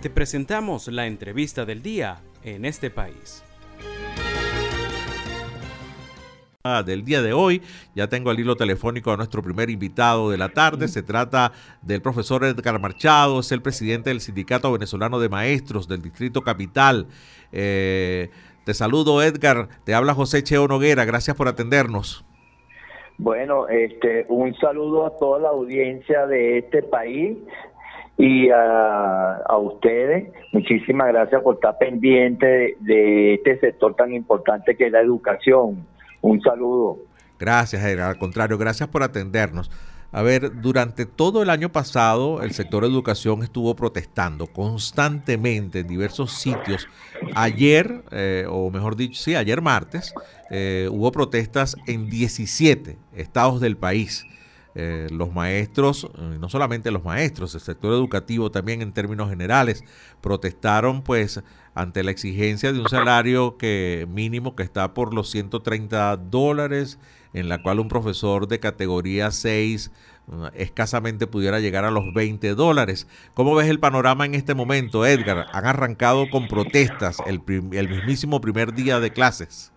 Te presentamos la entrevista del día en este país. del día de hoy. Ya tengo el hilo telefónico a nuestro primer invitado de la tarde. Se trata del profesor Edgar Marchado, es el presidente del Sindicato Venezolano de Maestros del Distrito Capital. Eh, te saludo Edgar, te habla José Cheo Noguera, gracias por atendernos. Bueno, este, un saludo a toda la audiencia de este país y a, ustedes. Muchísimas gracias por estar pendiente de, este sector tan importante que es la educación. Un saludo. Gracias. Al contrario, gracias por atendernos. A ver, durante todo el año pasado el sector educación estuvo protestando constantemente en diversos sitios. Ayer, eh, o mejor dicho, sí, ayer martes, eh, hubo protestas en 17 estados del país. Eh, los maestros, no solamente los maestros, el sector educativo también en términos generales, protestaron pues ante la exigencia de un salario que mínimo que está por los 130 dólares, en la cual un profesor de categoría 6 uh, escasamente pudiera llegar a los 20 dólares. ¿Cómo ves el panorama en este momento, Edgar? Han arrancado con protestas el, el mismísimo primer día de clases.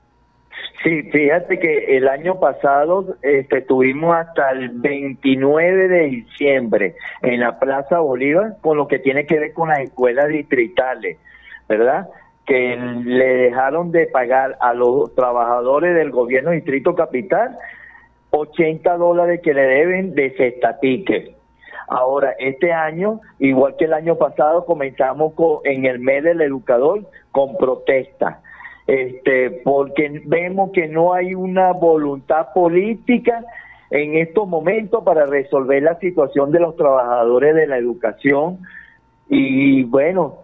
Sí, fíjate que el año pasado este, estuvimos hasta el 29 de diciembre en la Plaza Bolívar con lo que tiene que ver con las escuelas distritales, ¿verdad? Que le dejaron de pagar a los trabajadores del gobierno Distrito Capital 80 dólares que le deben de cestatique. Ahora, este año, igual que el año pasado, comenzamos con, en el mes del educador con protestas este, porque vemos que no hay una voluntad política en estos momentos para resolver la situación de los trabajadores de la educación y bueno,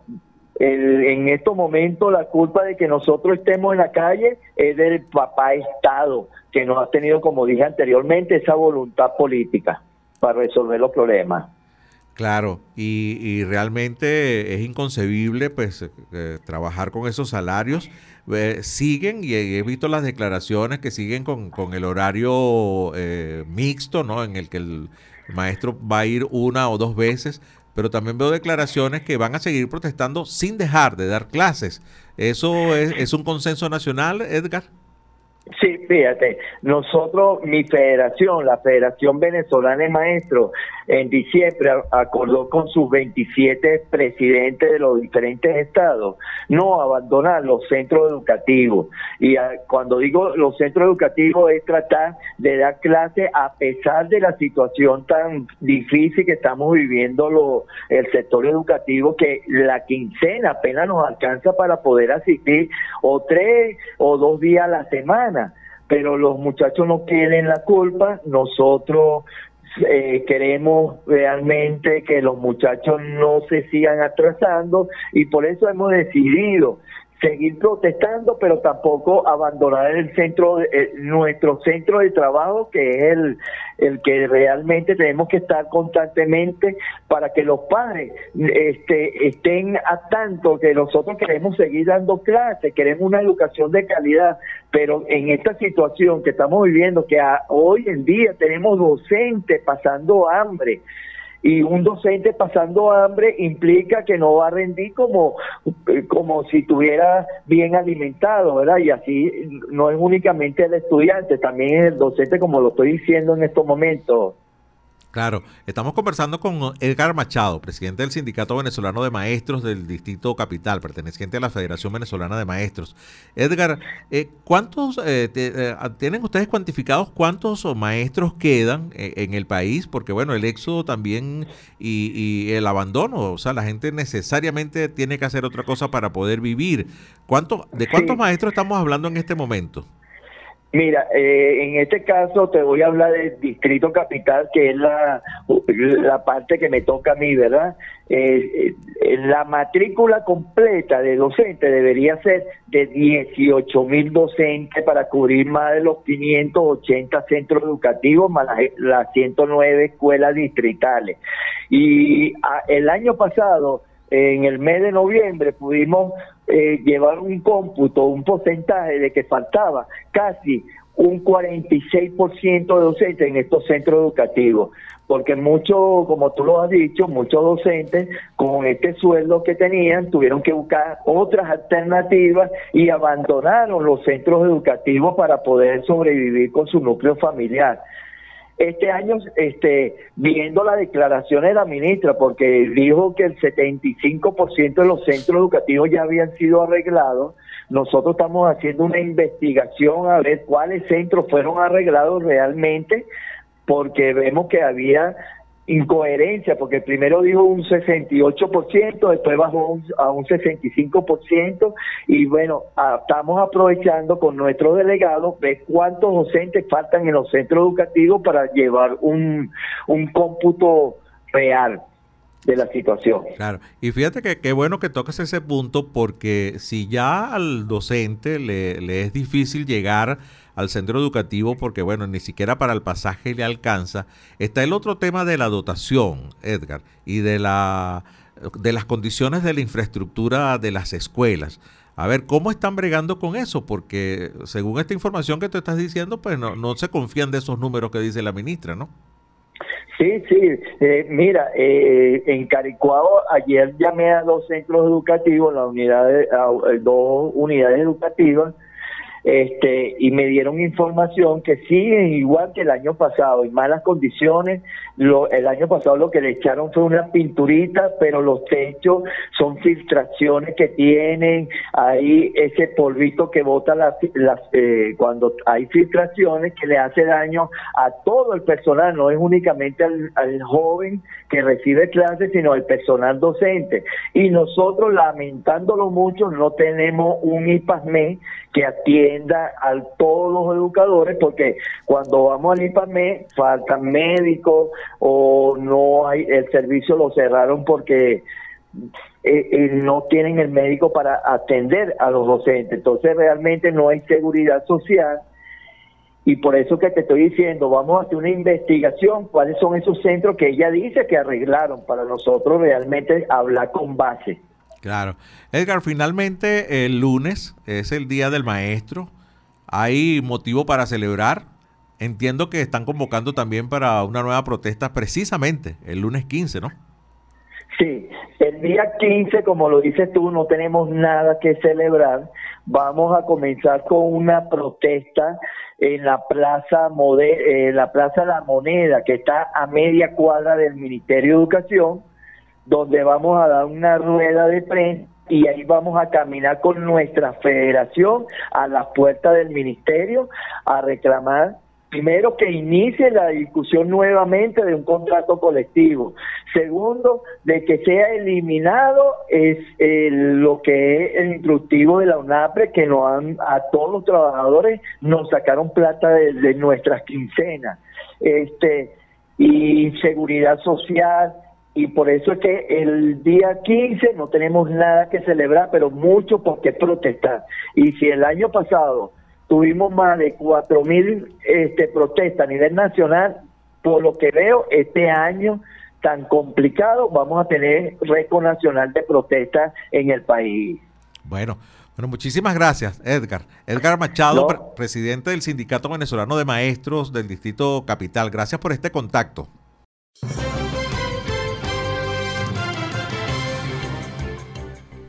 en estos momentos la culpa de que nosotros estemos en la calle es del papá Estado, que no ha tenido, como dije anteriormente, esa voluntad política para resolver los problemas. Claro, y, realmente es inconcebible pues eh, trabajar con esos salarios. Eh, siguen, y he visto las declaraciones que siguen con, el horario eh, mixto, ¿no? En el que el maestro va a ir una o dos veces, pero también veo declaraciones que van a seguir protestando sin dejar de dar clases. ¿Eso es un consenso nacional, Edgar? Sí, fíjate, nosotros, mi federación, la Federación Venezolana de Maestros, en diciembre acordó con sus 27 presidentes de los diferentes estados. No abandonar los centros educativos. Y cuando digo los centros educativos es tratar de dar clase a pesar de la situación tan difícil que estamos viviendo lo, el sector educativo, que la quincena apenas nos alcanza para poder asistir o tres o dos días a la semana. Pero los muchachos no quieren la culpa, nosotros eh, queremos realmente que los muchachos no se sigan atrasando y por eso hemos decidido seguir protestando, pero tampoco abandonar el centro, eh, nuestro centro de trabajo, que es el, el que realmente tenemos que estar constantemente para que los padres este, estén a tanto que nosotros queremos seguir dando clases, queremos una educación de calidad, pero en esta situación que estamos viviendo, que hoy en día tenemos docentes pasando hambre, y un docente pasando hambre implica que no va a rendir como, como si estuviera bien alimentado, ¿verdad? Y así no es únicamente el estudiante, también el docente, como lo estoy diciendo en estos momentos. Claro, estamos conversando con Edgar Machado, presidente del Sindicato Venezolano de Maestros del Distrito Capital, perteneciente a la Federación Venezolana de Maestros. Edgar, eh, ¿cuántos eh, eh, tienen ustedes cuantificados cuántos maestros quedan en el país? Porque bueno, el éxodo también y, y, el abandono, o sea, la gente necesariamente tiene que hacer otra cosa para poder vivir. ¿Cuánto, ¿De cuántos maestros estamos hablando en este momento? Mira, eh, en este caso te voy a hablar del Distrito Capital, que es la, la parte que me toca a mí, ¿verdad? Eh, eh, la matrícula completa de docentes debería ser de 18 mil docentes para cubrir más de los 580 centros educativos, más las, 109 escuelas distritales. Y ah, el año pasado en el mes de noviembre pudimos eh, llevar un cómputo, un porcentaje de que faltaba casi un 46% de docentes en estos centros educativos. porque muchos, como tú lo has dicho, muchos docentes con este sueldo que tenían tuvieron que buscar otras alternativas y abandonaron los centros educativos para poder sobrevivir con su núcleo familiar. Este año, este, viendo la declaración de la ministra, porque dijo que el 75% de los centros educativos ya habían sido arreglados, nosotros estamos haciendo una investigación a ver cuáles centros fueron arreglados realmente porque vemos que había incoherencia, porque primero dijo un 68%, después bajó a un 65%, y bueno, estamos aprovechando con nuestros delegados ver cuántos docentes faltan en los centros educativos para llevar un, un cómputo real de la situación. Claro, y fíjate que qué bueno que toques ese punto porque si ya al docente le, le es difícil llegar al centro educativo porque, bueno, ni siquiera para el pasaje le alcanza. Está el otro tema de la dotación, Edgar, y de, la, de las condiciones de la infraestructura de las escuelas. A ver, ¿cómo están bregando con eso? Porque según esta información que tú estás diciendo, pues no, no se confían de esos números que dice la ministra, ¿no? Sí, sí. Eh, mira, eh, en Caricuado ayer llamé a dos centros educativos, la unidad a dos unidades educativas, este, y me dieron información que siguen igual que el año pasado, en malas condiciones. Lo, el año pasado lo que le echaron fue una pinturita, pero los techos son filtraciones que tienen, ahí ese polvito que bota las eh, cuando hay filtraciones que le hace daño a todo el personal, no es únicamente al, al joven que recibe clases, sino al personal docente. Y nosotros, lamentándolo mucho, no tenemos un IPASME que atienda a todos los educadores, porque cuando vamos al IPAME faltan médicos o no hay, el servicio lo cerraron porque eh, eh, no tienen el médico para atender a los docentes. Entonces realmente no hay seguridad social y por eso que te estoy diciendo, vamos a hacer una investigación, cuáles son esos centros que ella dice que arreglaron para nosotros realmente hablar con base. Claro. Edgar, finalmente el lunes es el Día del Maestro. ¿Hay motivo para celebrar? Entiendo que están convocando también para una nueva protesta precisamente el lunes 15, ¿no? Sí, el día 15, como lo dices tú, no tenemos nada que celebrar. Vamos a comenzar con una protesta en la plaza eh, la plaza La Moneda, que está a media cuadra del Ministerio de Educación donde vamos a dar una rueda de prensa y ahí vamos a caminar con nuestra federación a las puertas del ministerio a reclamar Primero, que inicie la discusión nuevamente de un contrato colectivo. Segundo, de que sea eliminado es lo que es el instructivo de la UNAPRE, que nos han, a todos los trabajadores nos sacaron plata de, de nuestras quincenas. Este, y seguridad social, y por eso es que el día 15 no tenemos nada que celebrar, pero mucho porque protestar. Y si el año pasado tuvimos más de 4.000 este, protestas a nivel nacional, por lo que veo, este año tan complicado, vamos a tener récord nacional de protestas en el país. Bueno, bueno, muchísimas gracias, Edgar. Edgar Machado, presidente del Sindicato Venezolano de Maestros del Distrito Capital. Gracias por este contacto.